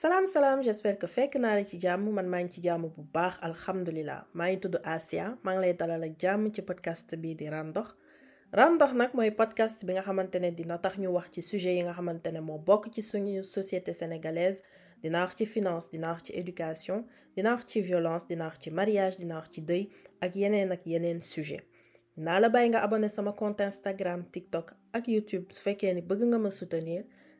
salaam salaam j'espère que fekk naa la ci jàmm. Man maa ngi ci jàmm bu baax alhamdulilah maa ngi tudd Asia. Maa ngi lay dalal ak jàmm ci podcast bii di Randox. Randox nag mooy podcast bi nga xamante ne dina tax ñu wax ci sujet yi nga xamante ne moo bokk ci suñu société sénégalaise. Dina wax ci finance dina wax ci éducation dina wax ci violence dina wax ci mariage dina wax ci deuil ak yeneen ak yeneen sujet naa la bàyyi nga abonné sama compte Instagram TikTok ak YouTube. Su fekkee ni bëgg nga ma soutenir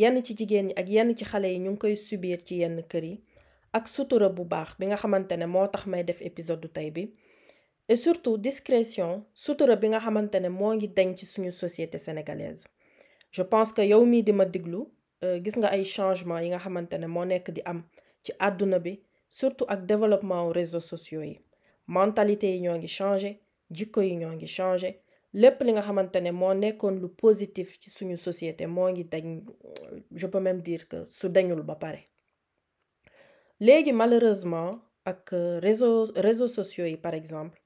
yenn ci jigéen ñi ak yenn ci xale et surtout discrétion sutura bi nga xamante ne moo ngi deñ ci société sénégalaise. Je pense que yow mii di ma diglu gis nga ay développement réseaux sociaux yi. Mentalité yi ñoo changé jikko changé lépp li nga xamante lu positif société je peux même dire que su dañul ba pare. Malheureusement ak réseau réseaux sociaux par exemple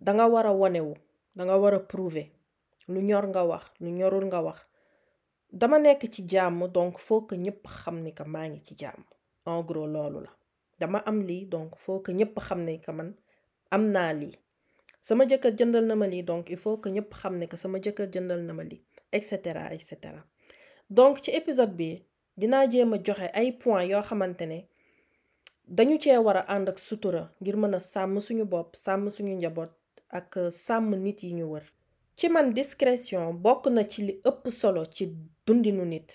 danga war a wonewu danga war a prouver lu ñor nga wax lu ñorul nga dama nekk donc faut que ñëpp xam ni en gros dama donc faut que ñëpp xam ni sama jëkkër jëndal na ma lii donc il faut que ñëpp xam ne que sama jëkkër jëndal na ma lii et cetera et cetera donc ci épisode bi dinaa jéem a joxe ay yoo xamante ne dañu cee war sutura ngir mën a sàmm suñu bopp sàmm suñu njaboot ak sàmm nit yi ñu discrétion bokk na ci li ëpp solo ci dundinu nit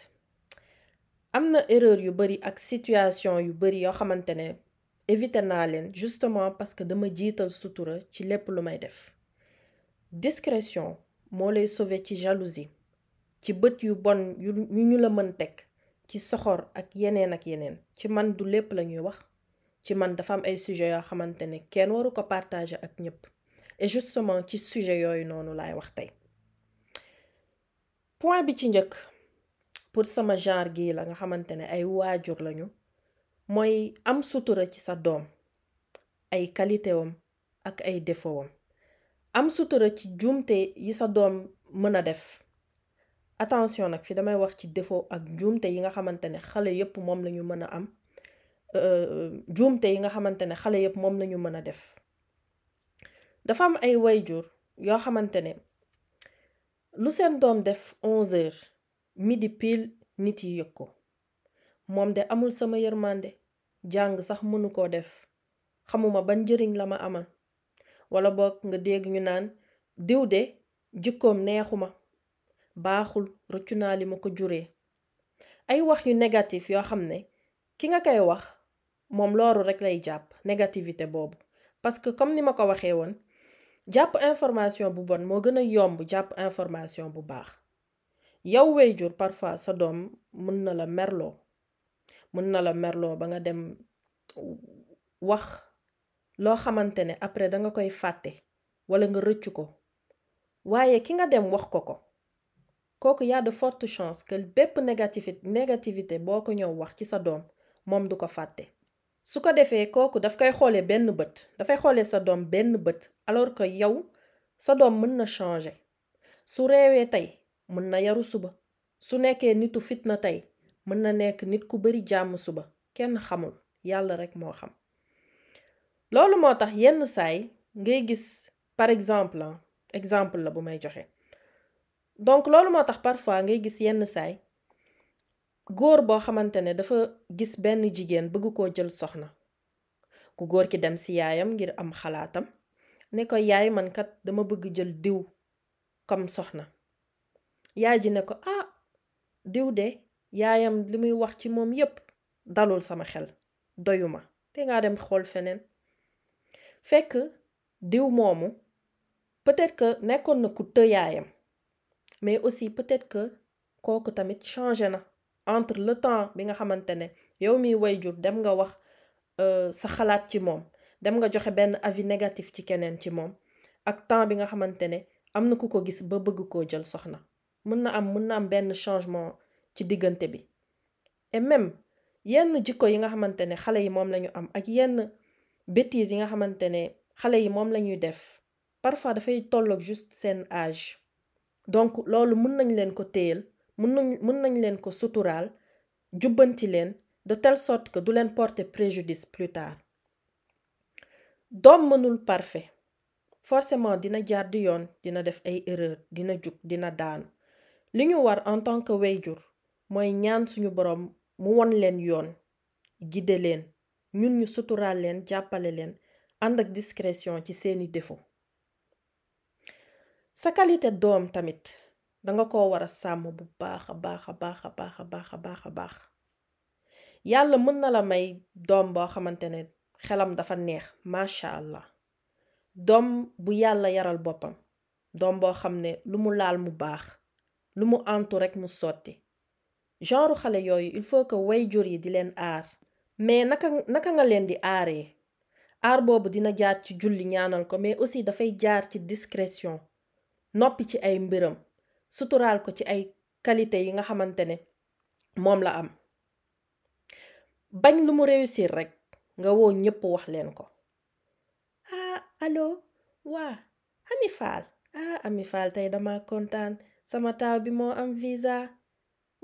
am na erreur yu bari ak situation yu bari yoo. Éviter naa leen justement parce que dama jiital sutura ci lépp lu may def. Discrétion moo lay sauver ci jalousie ci bët yu bon yu ñu la mën teg ci soxor ak yeneen ak yeneen. Ci man du lépp la ñuy wax ci man dafa am ay sujet yoo xamante ne kenn waru ko partager ak ñëpp et justement ci sujet yooyu noonu laay wax tey. Point bi ci njëkk pour sama genre gii la nga xamante ne ay waajur lañu mooy am sutura ci sa doom ay qualité wam ak ay défaut am sutura ci juumte yi sa doom mën a def. Attention nag fi damay wax ci défaut ak juumte yi nga xamante ne xale yépp moom lañu mën a am. Juumte yi nga xamante ne xale yépp moom lañu mën a def. Dafa am ay wayjur yoo xamante ne lu seen doom def onze heures midi pile nit yi yëg ko. Moom de amul sama yërmande. Jàng sax mënu koo def. Xamuma ban njëriñ la ma amal. Wala boog nga dégg ñu naan diw de jikkoom neexuma baaxul rëccu naa li ma ko juree. Ay wax yu négatif yoo xam ne ki nga koy wax moom loolu rekk lay jàpp négativité boobu. Parce que comme ni ma ko waxee woon jàpp information bu bon moo gën a yomb jàpp information bu baax. Yow waajur parfois sa doom mën na la merloo. Mën na la merloo ba nga dem wax loo xamante ne après danga koy fàtte wala nga rëccu ko. Waaye ki nga dem wax ko ko kooku y a de fortes chances que bépp négativité négativité boo ko ñëw wax ci sa doom moom du ko fàtte. Su ko defee kooku daf koy xoolee benn bët dafay xoolee sa doom benn bët alors que yow sa doom mën na changer. Su reewee tey mën na yaru suba. Su nekkee nitu fitna tey mën na nekk nit ku bari jàmm suba kenn xamul yàlla rekk moo xam. Loolu moo tax yenn saay ngay gis par exemple exemple la bu may joxe. Donc loolu moo tax parfois ngay gis yenn saay góor boo xamante ne dafa gis benn jigéen bëgg koo jël soxna ku góor ki dem ci yaayam ngir am xalaatam ne ko yaay man kat dama bëgg jël diw comme soxna. Yaay ji ne ko ah diw de yaayam li muy wax ci moom yépp dalul sama xel doyuma. Te ngaa dem xool feneen. Fekk diw moomu peut-être que nekkoon na ku të yaayam mais aussi peut-être que kooku tamit changé na entre le temps bi nga xamante ne yow miy wayjur dem nga wax sa xalaat ci moom dem nga joxe benn avis négatif ci keneen ci moom ak temps bi nga xamante ne am na ku ko gis ba bëgg koo jël soxna. Mën na am mën na am benn changement ci diggante bi. Et même yenn jikko yi nga xamante ne xale yi moom lañu am ak yenn bêtises yi nga xamante ne xale yi moom lañuy def parfois dafay tolloog juste seen âge. Donc loolu mën nañ leen ko téyel mën nañ mën nañ leen ko suturaal jubbanti leen de telle sorte que du leen porter préjudice plus tard. Doom mënul parfait. Forcément dina jaar di yoon dina def ay erreur dina jug dina daanu. Li ñu war en tant que wayjur mooy ñaan suñu boroom mu won leen yoon gide leen ñun ñu suturaal leen jàppale leen ànd ak discrétion ci seeni défaut. Sa doom tamit danga ko war a sàmm bu baax a baax a baax a baax a baax a baax a baax. Yàlla mën na la may doom boo xamante ne xelam dafa neex macha allah. Doom bu yàlla yaral boppam doom boo xam ne lu mu laal mu baax lu mu antu rekk mu sotti. Genre xale il faut que wayjur yi di leen aar. Mais naka naka nga leen di aaree? Aar boobu dina jaar ci julli ñaanal ko mais aussi dafay jaar ci discrétion. Noppi ci ay mbiram. Suturaal ko ci ay qualité yi nga xamante ne moom la am. Bañ lu mu réussir rekk nga woo ñépp wax ko. Ah allo? Waa Ami Fall. Ah Ami Fall tey dama kontaan. Sama taaw bi moo am visa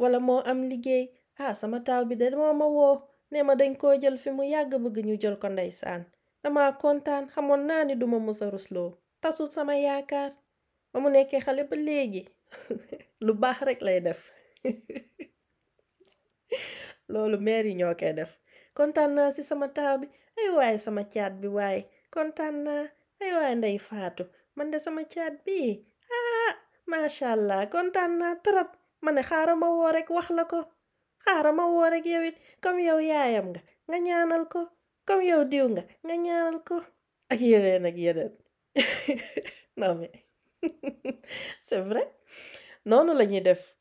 wala moo am liggéey. Ah sama taaw bi de moo ma woo. Ne ma dañ koo jël fi mu yàgg bëgg ñu jël ko ndeysaan. Dama kontaan xamoon naa ni duma musa rusloo. Tasul sama yaakaar. Ba mu nekkee xale ba léegi lu baax rekk lay def. Loolu meer yi ñoo koy def. Kontaan naa ci sama taaw bi. Ay waaye sama caat bi waaye kontaan naa. Ay waaye ndey faatu. Man de sama caat bi ah macha allah kontaan naa trop ma ne xaaral ma woo rekk wax la ko. Xaaral ma woo rekk yow it comme yow yaayam nga nga ñaanal ko. Comme yow diw nga nga ñaanal ko. Ak yeneen ak yeneen. Non noonu la ñuy def.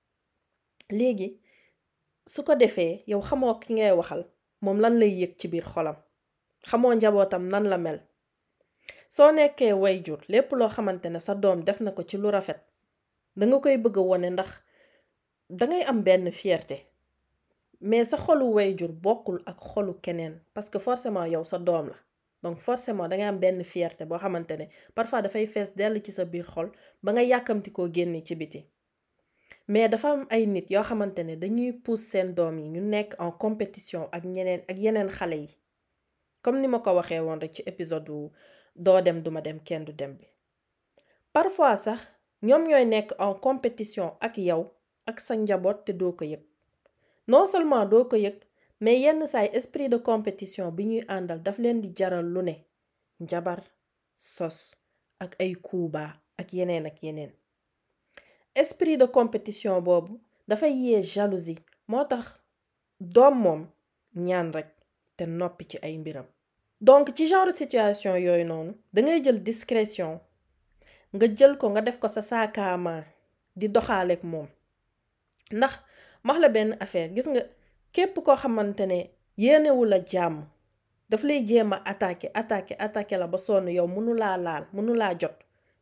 Léegi su ko defee yow xamoo ki ngay waxal moom lan lay yëg ci biir xolam? Xamoo njabootam nan la mel? Soo nekkee way jur lépp loo xamante ne sa doom def na ko ci lu rafet danga koy bëgg wone ndax dangay am benn fierté mais sa xolu wayjur bokkul ak xolu keneen parce que forcément yow sa doom la. Donc forcément dangay am benn fierté boo xamante ne parfois dafay fees dell ci sa biir xol ba nga yàkkamti koo génne ci biti. Mais dafa am ay nit yoo xamante ne dañuy pousse seen doom yi ñu nekk en compétition ak ñeneen ak yeneen xale yi. Comme ni ma ko waxee woon rek ci épisode wu doo dem duma dem kenn du dem bi. Parfois sax ñoom ñooy nekk en compétition ak yow ak sa njaboot te doo ko yëg. Non seulement doo ko yëg mais yenn saay esprit de compétition bi ñuy àndal daf leen di jaral lu ne. Njabar sos ak ay kuubaa ak yeneen ak yeneen. Esprit de compétition boobu dafay yee jalousie moo tax doom moom ñaan rekk te noppi ci ay mbiram. Donc ci genre situation yooyu noonu dangay jël discrétion nga jël ko nga def ko sa saakaamaa di doxaaleek moom ndax max la benn affaire gis nga képp koo xamante ne yéenewul a jàmm daf lay jéem a attaqué attaqué attaqué la ba sonn yow mënulaa laal mënulaa jot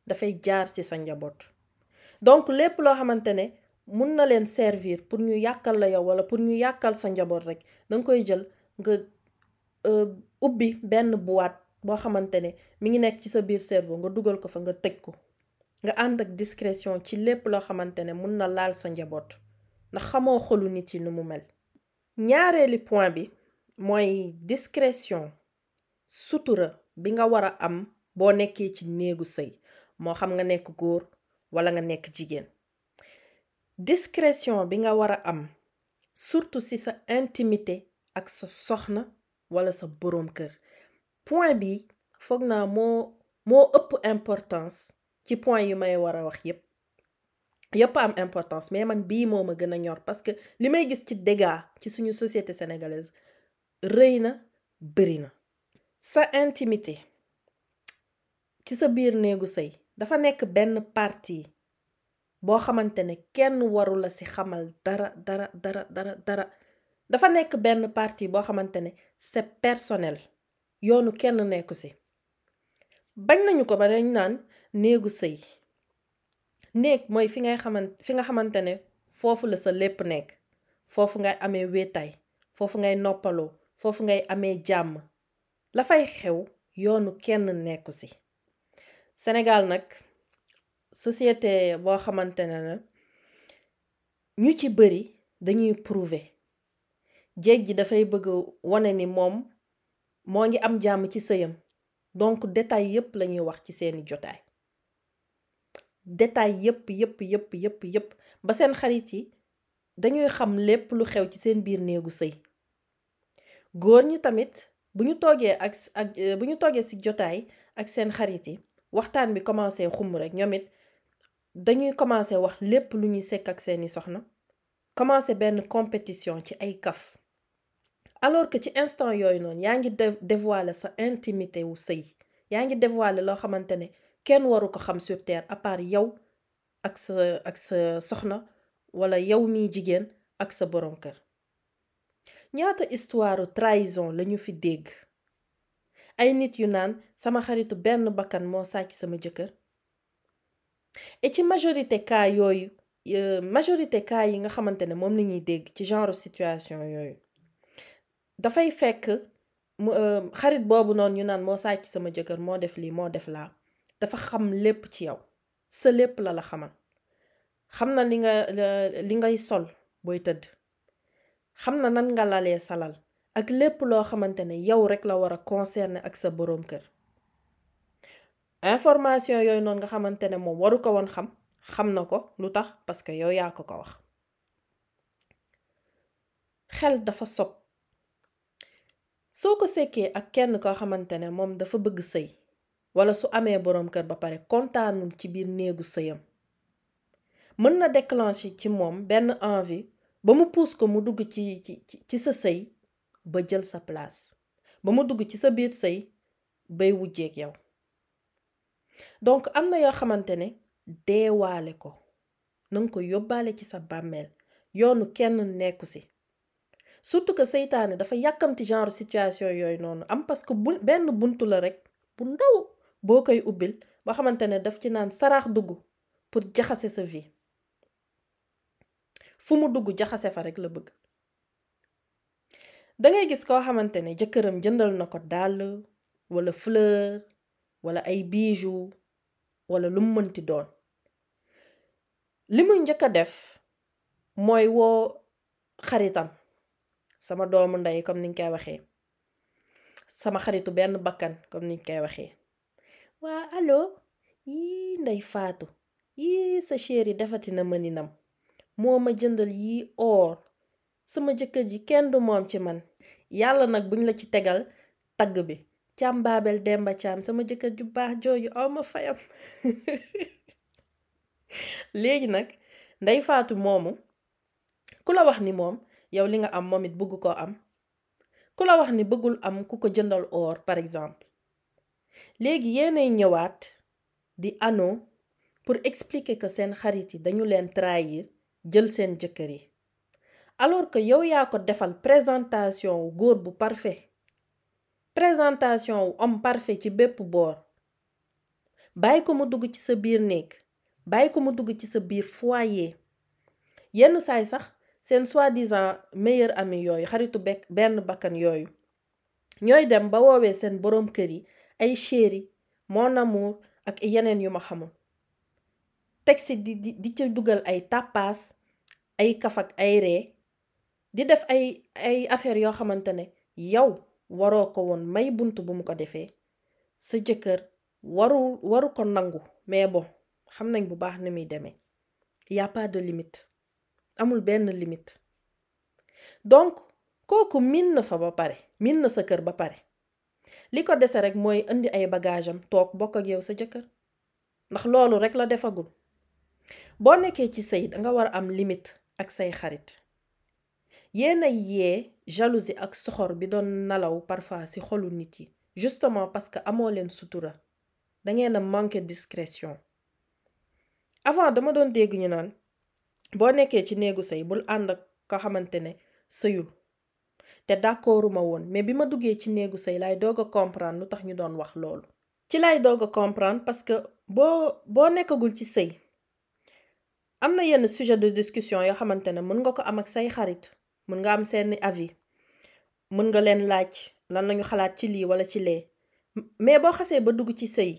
dafay jaar ci sa njaboot. Donc lépp loo xamante ne mun na leen servir pour ñu yàkkal la yow wala pour ñu yàkkal sa njaboot rek danga koy jël nga ubbi benn boîte boo xamante ne mi ngi nekk ci sa biir cerveau nga dugal ko fa nga tëj ko nga ànd ak discrétion ci lépp loo xamante ne mun na laal sa njaboot. Ndax xamoo xolu nit yi nu mu mel. Ñaareeli point bi mooy discrétion sutura bi nga war a am boo nekkee ci néegu sëy moo xam nga nekk góor wala nga nekk jigéen. Discrétion bi nga war a am surtout ci sa intimité ak sa soxna wala sa boroom kër. Point bi foog naa moo moo ëpp importance ci point yi may war a wax yépp. Yépp am importance mais man bii moo ma ñor parce que li may gis ci dégâts ci suñu société sénégalaise rëy na sa intimité ci sa biir néegu sëy dafa nekk benn partie boo xamante ne kenn waru la ci xamal dara dara dara dara dara. Dafa nekk benn partie boo xamante ne c'est personnel yoonu kenn nekku ci. Bañ nañu ko ba dañ naan néegu sëy néeg mooy fi ngay xaman fi nga xamante ne foofu la sa lépp nekk. Foofu ngay amee wéetaay foofu ngay noppaloo foofu ngay amee jàmm. La fay xew yoonu kenn nekku ci Sénégal nag société boo xamante ne la ñu ci bari dañuy prouver jéeg ji dafay bëgg wane ni moom moo ngi am jàmm ci sëyam. Donc détail yépp lañuy wax ci seeni jotaay détail yépp yépp yépp yëpp yëpp ba seen xarit yi dañuy xam lépp lu xew ci seen biir néegu sëy. Góor ñi tamit bu ñu toogee ak ak bu ñu toogee ci jotaay ak seen xarit yi waxtaan bi commencé xumb rek ñoom dañuy commencé wax lépp lu ñuy sekk ak seeni soxna commencé benn compétition ci ay kaf. Alors que ci instant yooyu noonu yaa ngi dévoiler sa intimité wu sëy yaa ngi dévoiler loo xamante ne kenn waru ko xam sur terre à part yow ak sa ak sa soxna wala yow jigéen ak sa borom kër. Ñaata histoire trahison fi dégg? Ay nit yu et ci majorité cas yooyu majorité cas yi nga xamante ne ci genre situation yooyu dafay fekk xarit boobu noonu ñu naan moo sàcc sama jëkkër dafa xam lépp ci yow. Sa lépp la la xamal. Xam na li nga li ngay sol booy tëdd. Xam na nan nga lalee salal ak lépp loo xamante ne yow rek la war a concerner ak sa boroom kër. Information yooyu noonu nga xamante ne moom waru ko woon xam xam na ko lu tax? Parce que yow yaa ko ko wax. Xel dafa sob. Soo ko sekkee ak kenn koo xamante ne moom dafa bëgg sëy wala su amee boroom kër ba pare kontaanul ci biir néegu sëyam. Mën na ci moom benn envie ba mu puus ko mu dugg ci ci ci sa sëy ba jël sa place. Ba mu dugg ci sa biir sëy bay wujjeek yow. Donc am na yoo xamante ne deewaale ko. Nanga ko yóbbaale ci sa bàmmeel. Yoonu kenn nekku ci surtout que seytaane dafa yàkkamti genre situation yooyu noonu. Am parce que bu la rek boo koy ubbil ba xamante ne daf ci naan saraax dugg pour jaxase sa vie. Fu mu dugg jaxase fa rek la bëgg. Dangay gis koo xamante ne jëkkëram jëndal na ko dàll wala fleur wala ay bijoux wala lu mu mënti doon. Li muy njëkk a def mooy woo xaritam. Sama doomu ndey comme niñ koy waxee. Sama xaritu benn bakkan comme niñ koy waxee. Waa allo? Yii ndey faatu yii sa chéri defati na mëninam moo ma jëndal yii or. Sama jëkkër ji kenn du moom ci man. Yàlla nag buñ la ci tegal tagg bi. Càm baabel demba caam sama jëkkër ju baax jooju aw ma fayam. Léegi nag ndey faatu moomu ku la wax ni moom yow li nga am moom it bëgg koo am. Ku la wax ni bëggul am ku ko jëndal or par exemple léegi yéenay ñëwaat di ano pour expliquer que seen xarit yi dañu leen trahir jël seen jëkkër yi. Alors que yow yaa ko defal présentation wu góor bu parfait présentation wu homme parfait ci bépp boor bàyyi ko mu dugg ci sa biir néeg bàyyi ko mu dugg ci sa biir foyer. Yenn saay sax seen soi-disant meilleur ami yooyu xaritu bekk benn bakkan yooyu ñooy dem ba woowee seen boroom kër yi ay chéri mon amour ak yeneen yu ma xamul. Teg si di di ci dugal ay tàppaas ay kaf ak ay ree di def ay ay affaire yoo xamante ne yow waroo ko woon may bunt bu mu ko defee. Sa jëkkër waru waru ko nangu mais bon xam nañ bu baax ni muy demee. Y a pas de limite. Amul benn limite. Donc kooku miin na fa ba pare miin na sa kër ba pare. Li ko dese rek mooy indi ay bagage toog bokk ak yow sa jëkkër. Ndax loolu rek la defagul. Boo nekkee ci sëy danga war a am limite ak say xarit. Yéena yee jalousie ak soxor bi doon nalaw parfois ci xolu nit yi. Justement parce que amoo leen sutura. Dangeen a manqué discrétion. Avant dama doon dégg ñu naan boo nekkee ci néegu sëy bul ànd ak ko xamante ne sëyul. Te d'accorduma woon mais bi ma duggee ci néegu sëy laay doog a comprendre lu tax ñu doon wax loolu. Ci laay doog comprendre parce que boo boo nekkagul ci sëy am na yenn sujet de discussion yoo xamante ne mën nga ko am ak say xarit mën nga am seeni avis mën nga leen laaj lan lañu xalaat ci lii wala ci lee. Mais boo xasee ba dugg ci sëy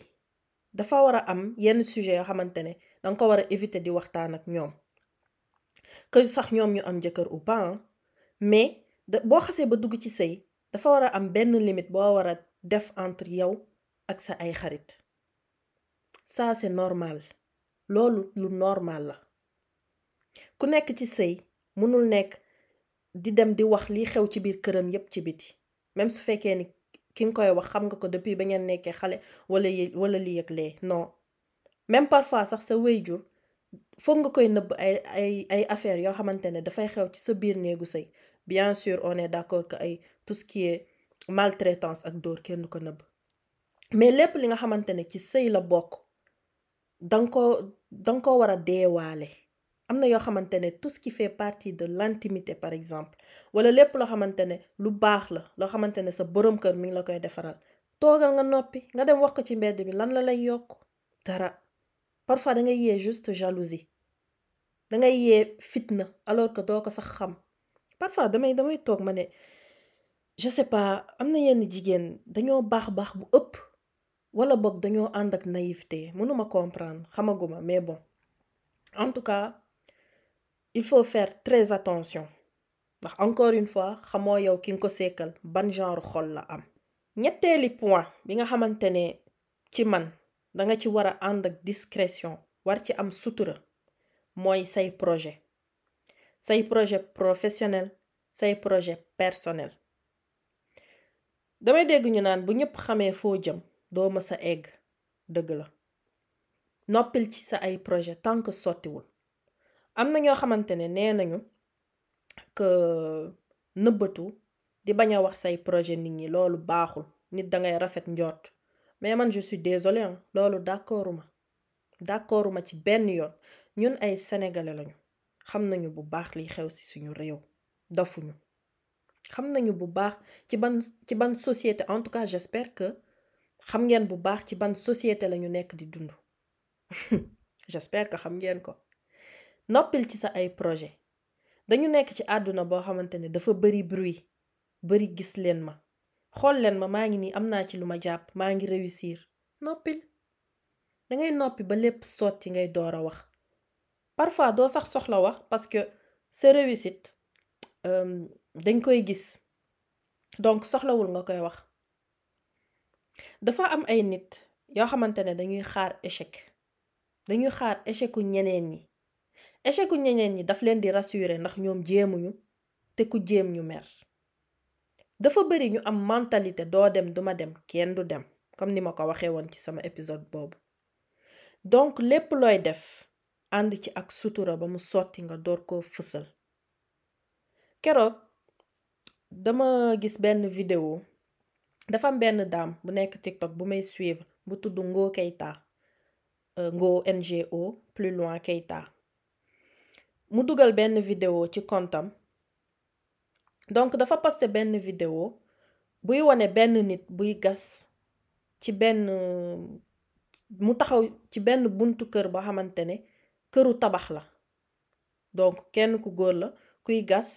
dafa war a am yenn sujet yoo xamante ne danga ko war a éviter di waxtaan ak ñoom. Que sax ñoom ñu am jëkkër ou pas mais boo xasee ba dugg ci sëy dafa war a am benn limite boo war a def entre yow ak sa ay xarit. Ça c'est normal. Loolu lu normal la. Ku nekk ci sëy mënul nekk di dem di wax li xew ci biir këram yépp ci biti. Même su fekkee ni ki nga koy wax xam nga ko depuis ba ngeen nekkee xale wala wala lii ak lee non. Même parfois sax sa wéyjur foog nga koy nëbb ay ay ay affaires yoo xamante ne dafay xew ci sa biir néegu sëy. Bien sûr on est d'accord que tout ce qui est maltraitance ak dóor kenn du ko nëbb. Mais lépp li nga xamante ne ci sëy la bokk danga ko danga ko war a deewaale. Am na yoo tout ce qui fait partie de l'intimité par exemple wala lépp loo xamante ne lu baax la loo xamante ne sa boroom kër mi ngi la koy defaral toogal nga noppi nga dem wax ko ci mbedd bi lan la lay yokk? Dara. Parfois da ngay yee juste jalousie da ngay yee fitna alors que doo ko sax xam parfois damay damay ne je sais pas am yenn jigéen bu wala naïveté comprendre xamaguma mais bon. En tout cas il faut faire très attention encore une fois xamoo yow ki ko ban genre xol la am. Point bi nga xamante ne discrétion war ci am sutura mooy say projet say projet professionnel. Say projet personnel. Damay dégg ñu naan bu ñëpp xamee foo jëm doo ma sa egg. La. Projet tant que sottiwul. Am na ñoo que nëbbatu di bañ projet nit ñi loolu baaxul. Nit mais je suis désolé loolu d'accorduma. Ci benn yoon. Sénégalais xam nañu bu baax liy ci suñu réew. Dafuñu xam nañu bu baax ban ci ban société en tout cas j'espère que xam ngeen bu baax ban société lañu nekk di dund. J'espère que xam ngeen ko. Noppil ci sa projet. Dañu nekk ci àdduna boo xamante ne dafa bari bruit bari gis leen ma. Xool réussir. Noppil. Noppi ba lépp sotti ngay parfois doo sax soxla wax parce que sa réussite. Dañ koy gis. Donc soxlawul nga koy wax. Dafa am ay nit yoo xamante ne dañuy xaar échec. Dañuy xaar échecu ñeneen ñi. Échecu ñeneen ñi daf leen di rassurer ndax ñoom jéemuñu te ku jéem ñu mer. Dafa bari ñu am mentalité doo dem duma dem kenn du dem comme ni ma ko waxee woon ci sama épisode boobu. Donc lépp looy def ànd ci ak sutura ba mu sotti nga door ko fësal. Keroog dama gis benn vidéo dafa am benn dame bu nekk TikTok bu may suivre bu tudd Ngo Keita Ngo NGO plus loin Keita mu dugal benn vidéo ci kontam. Donc dafa posté benn vidéo buy wane benn nit buy gas ci benn mu taxaw ci benn buntu kër boo xamante ne këru tabax la. Donc kenn ku góor la kuy gas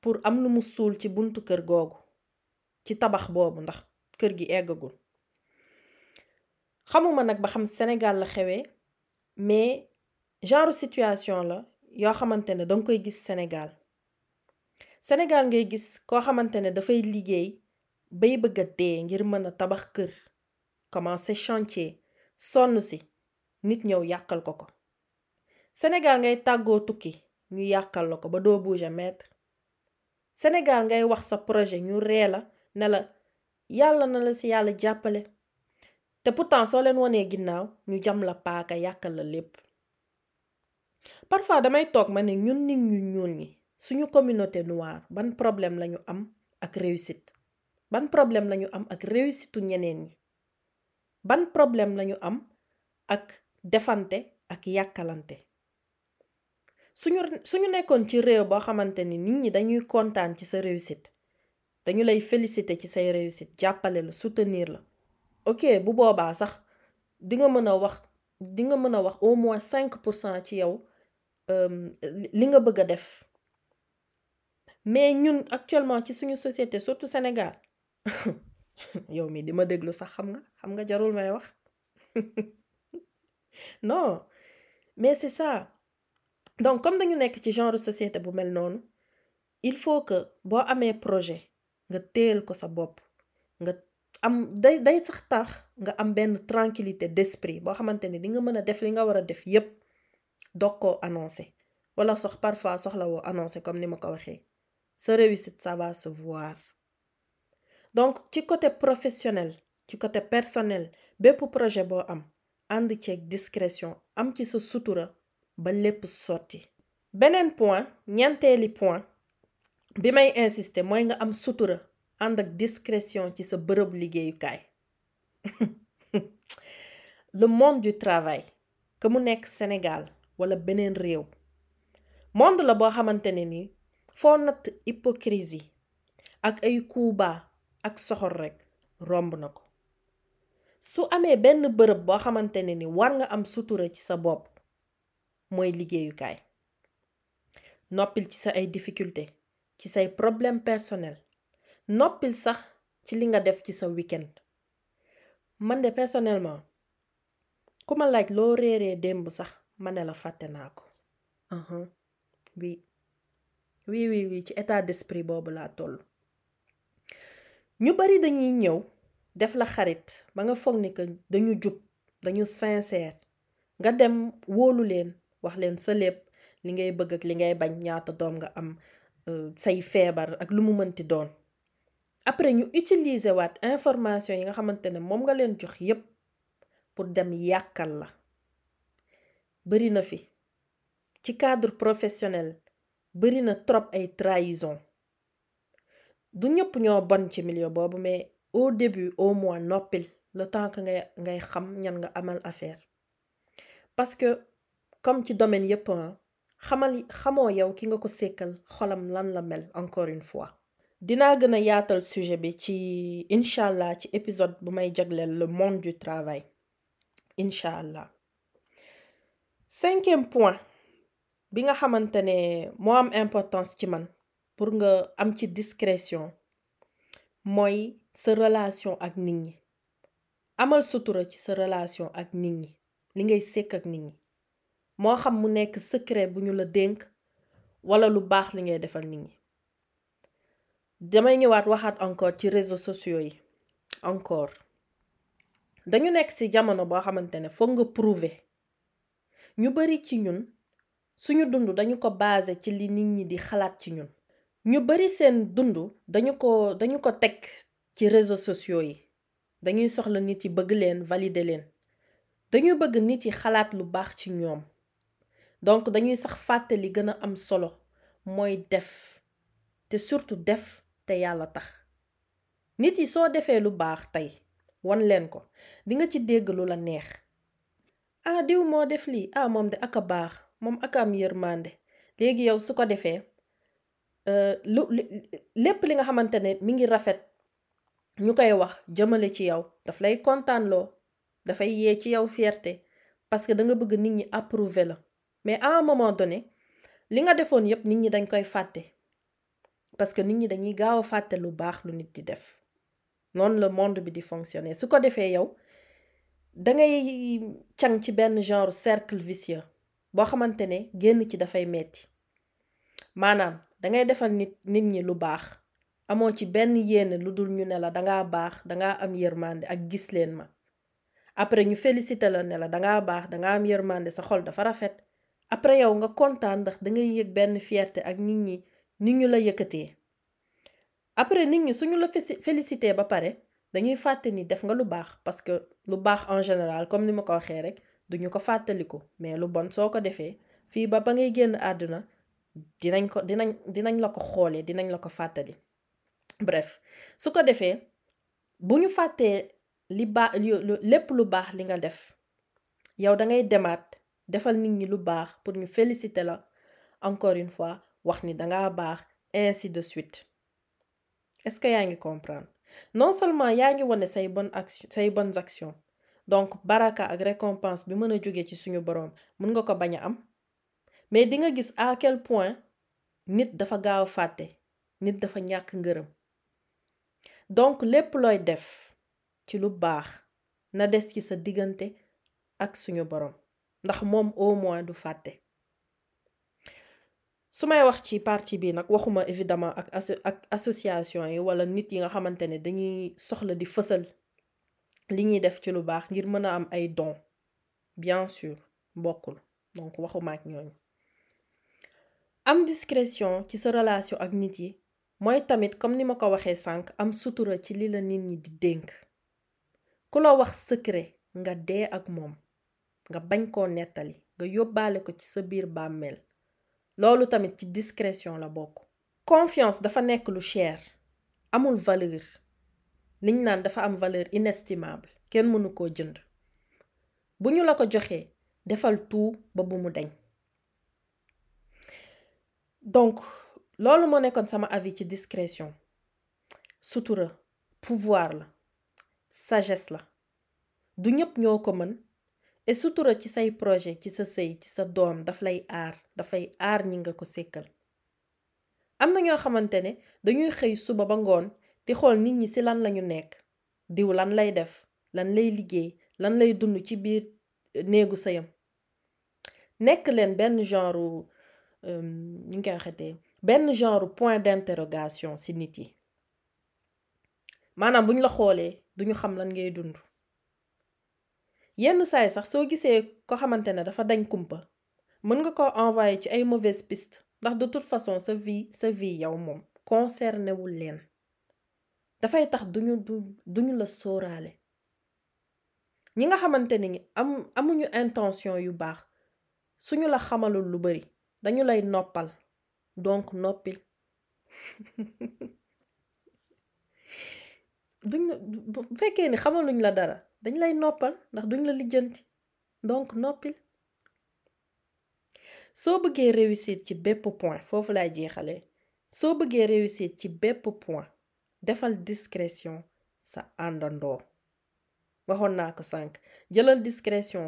pour am lu mu suul ci buntu kër googu ci tabax boobu ndax kër gi eggagul. Xamuma nag ba xam Sénégal la xewee mais genre situation la yoo xamante ne danga koy gis Sénégal. Sénégal ngay gis koo xamante ne dafay liggéey bay bëgg dee ngir mën a tabax kër commencer chantier sonn si nit ñëw yàqal ko ko. Sénégal ngay tàggoo tukki ñu yàqal la ko ba doo bouger mètre Sénégal ngay wax sa projet ñu ree la ne la yàlla na la ci yàlla jàppale. Te pourtant soo leen wonee ginnaaw ñu jam la paaka yàqal la lépp. Parfois damay toog ma ne ñun nit ñu ñuul ñi suñu communauté noire ban problème lañu am ak réussite? Ban problème lañu am ak réussitu ñeneen ñi? Ban problème lañu am ak defante ak yàkkalante? Suñu suñu nekkoon ci réew boo xamante ni nit ñi dañuy kontaan ci réussite dañu lay féliciter ci say réussite soutenir la. Ok bu boobaa sax di nga mën a wax di nga mën au moins cinq pour cent ci yow li nga mais ñun actuellement ci suñu société surtout Sénégal yow mi di ma déglu sax xam nga xam nga jarul may non mais c'est ça donc comme dañu nekk ci genre société bu mel il faut que boo amee projet nga téel ko sa bopp. Nga am day day sax tax nga am tranquillité d'esprit boo xamante ni di nga mën def li nga war def yépp doog koo annoncé wala sox parfois soxla woo annoncé comme ni ma ko waxee. Sa réussite ça va se voir. Donc ci côté professionnel ci côté personnel bépp projet boo am ànd ceeg discrétion am ci sa ba lépp sotti. Beneen point ñeenteeli point bi may insister mooy nga am sutura ànd ak discrétion ci sa bërëb liggéeyukaay. Le monde du travail que mu nekk Sénégal wala beneen réew. Monde la boo xamante ne ni foo natt hypocrisie ak ay bas ak soxor rekk romb na ko. Su amee benn bërëb boo xamante ne ni war nga am sutura ci sa bopp mooy liggéeyukaay. Noppil ci sa ay difficulté ci say problème personnel. Noppil sax ci li nga def ci sa week-end. Man de personnellement ku ma laaj loo réeree démb sax ma ne la fàtte naa ko. Oui. Oui oui oui ci état d'esprit boobu laa toll. Ñu bari dañuy ñëw def la xarit ba nga foog ni que dañu jub dañu sincère. Nga dem wóolu leen wax leen sa lépp après ñu utiliser waat information yi nga xamante ne moom pour dem yàkkal la. Cadre professionnel bari na trop ay trahison. Du ñëpp bon milieu mais au début au moins noppil le temps que ngay ngay affaire. Parce que comme ci domaine yépp xamal xamoo yow ki nga ko sékkal xolam lan la mel encore une fois. Dinaa gën a yaatal sujet bi ci incha ci épisode bu may jagleel le monde du travail. Incha allah. Cinquième point bi nga xamante ne moo am importance ci man pour nga am ci discrétion mooy sa relation ak nit ñi. Amal sutura ci sa relation ak nit ñi li ngay sekk ak nit ñi moo xam mu nekk secret bu ñu la dénk wala lu baax li ngay defal nit ñi. Damay ñëwaat waxaat encore ci réseaux sociaux yi encore. Dañu nekk ci jamono boo xamante ne foog nga prouver. Ñu bari ci ñun suñu dund dañu ko basé ci li nit ñi di xalaat ci ñun. Ñu bari seen dund dañu ko dañu ko teg ci réseaux sociaux yi. Dañuy soxla nit yi bëgg leen valider leen. Dañuy bëgg nit yi xalaat lu baax ci ñoom. Donc dañuy sax fàtte li gën a am solo mooy def te surtout def te yàlla tax. Nit yi soo defee lu baax tey won leen ko di nga ci dégg la neex. Ah diw moo def ah moom de ak a baax moom ak am yërmande. Léegi yow su ko defee lu lépp li nga xamante ne mi ngi rafet ñu koy wax jëmale ci yow. Daf lay kontaanloo dafay yee parce que da nga bëgg la mais à un moment donné li nga defoon yépp nit ñi dañ koy parce que nit ñi dañuy gaaw a fàtte lu baax lu nit di def. Noonu la monde bi di fonctionner. Su ko defee yow dangay càng ci benn genre cercle vicieux boo xamante ne génn ci dafay metti. Maanaam defal nit nit ñi lu baax. Amoo ci benn yéene lu dul ñu ne la après ñu félicité la ne la baax am yërmande sa après yow nga kontaan ndax dangay yëg benn fierté ak nit ñi ñu la yëkkatee. Après nit ñi suñu la félicité ba pare dañuy fàtte ni def parce que lu baax en général comme ni ma ko waxee rek duñu ko fàttaliku mais lu bon soo ko defee fii ba ba ngay génn àdduna dinañ ko dinañ bref su ko defee bu ñu fàttee li baax lépp lu baax li nga def defal nit ñi lu baax pour ñu féliciter la. Encore une fois wax ni dangaa baax ainsi de suite. Est-ce que yaa ngi comprendre? Non seulement yaa ngi wane say bonne action say bonnes actions donc baraka ak récompense bi mën a jóge ci suñu boroom mën nga ko bañ a am. Mais di nga gis à quel point nit dafa gaaw fàtte nit dafa ñàkk ngërëm. Donc lépp looy def ci lu baax na des ci sa diggante ak suñu boroom ndax moom au moins du fàtte. Su partie bi nag waxuma évidemment ak ak association yi wala nit yi nga xamante ne dañuy soxla di fësal li ñuy def ci lu baax ngir am don bien sûr bokkul donc waxuma ak ñooñu. Am discrétion ci sa relation ak nit yi mooy tamit comme ni ma ko waxee sànq am sutura ci li la nit ñi di dénk. Ku nga bañ koo nettali nga yóbbaale ko ci sa biir bàmmeel. Loolu tamit ci discrétion la bokk. Confiance dafa nekk lu cher amul valeur. Liñ naan dafa am valeur inestimable kenn mënu koo jënd. Bu ñu la ko joxee defal tout ba bu mu deñ donc loolu moo nekkoon sama avis ci discrétion. Sutura pouvoir la sagesse la. Du ñépp ñoo ko mën et sutura ci say projet ci sa ci sa doom daf lay aar dafay aar ñi nga ko am na ñoo dañuy xëy suba ba ngoon di xool nit ñi lan lañu nekk. Diw lan lay def lan lay liggéey lan lay dund ci biir néegu sëyam. Nekk leen benn genre ñu ngi koy benn genre point d'interrogation nit yi. Maanaam buñ la xoolee duñu xam lan ngay dund yenn saay sax soo gisee ko xamante ne dafa dañ kumpa mën nga ko ay mauvaise piste de toute façon sa vie sa vie yow moom concerné leen. Dafay tax duñu duñu la sóoraale. Ñi nga xamante ni am amuñu intention yu baax suñu la xamalul lu bari dañu lay noppal donc noppil. Duñ bu fekkee ni xamaluñ la dañ lay noppal ndax duñ la lijjanti. Donc noppil. Soo bëggee réussir ci bépp point foofu laay jeexalee. Soo bëggee ci bépp point defal discrétion sa àndandoo. Waxoon naa ko sànq jëlal discrétion.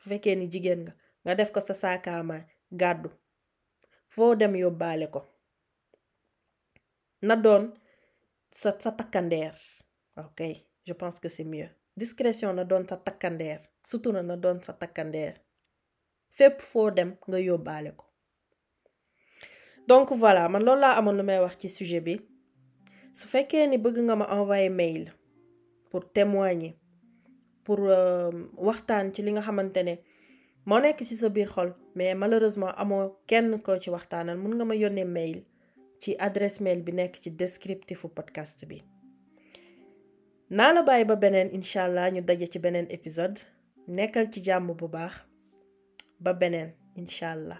Su fekkee ni jigéen nga nga def ko sa ok je pense que c'est mieux discrétion na doon sa takkandeer sutura na doon sa takkandeer. Fépp foo dem nga yóbbaale ko. Donc voilà man loolu laa amoon lu may wax ci sujet bi. Su fekkee ni bëgg nga ma envoyer mail pour témoigner pour waxtaan ci li nga xamante ne moo nekk ci sa biir xol mais malheureusement amoo kenn ko ci waxtaanal mun nga ma yónnee mail ci adresse mail bi nekk ci descriptifu podcast naa la bàyyi ba beneen incha allah ñu daje ci beneen épisode. Nekkal ci jàmm bu baax. Ba beneen incha allah.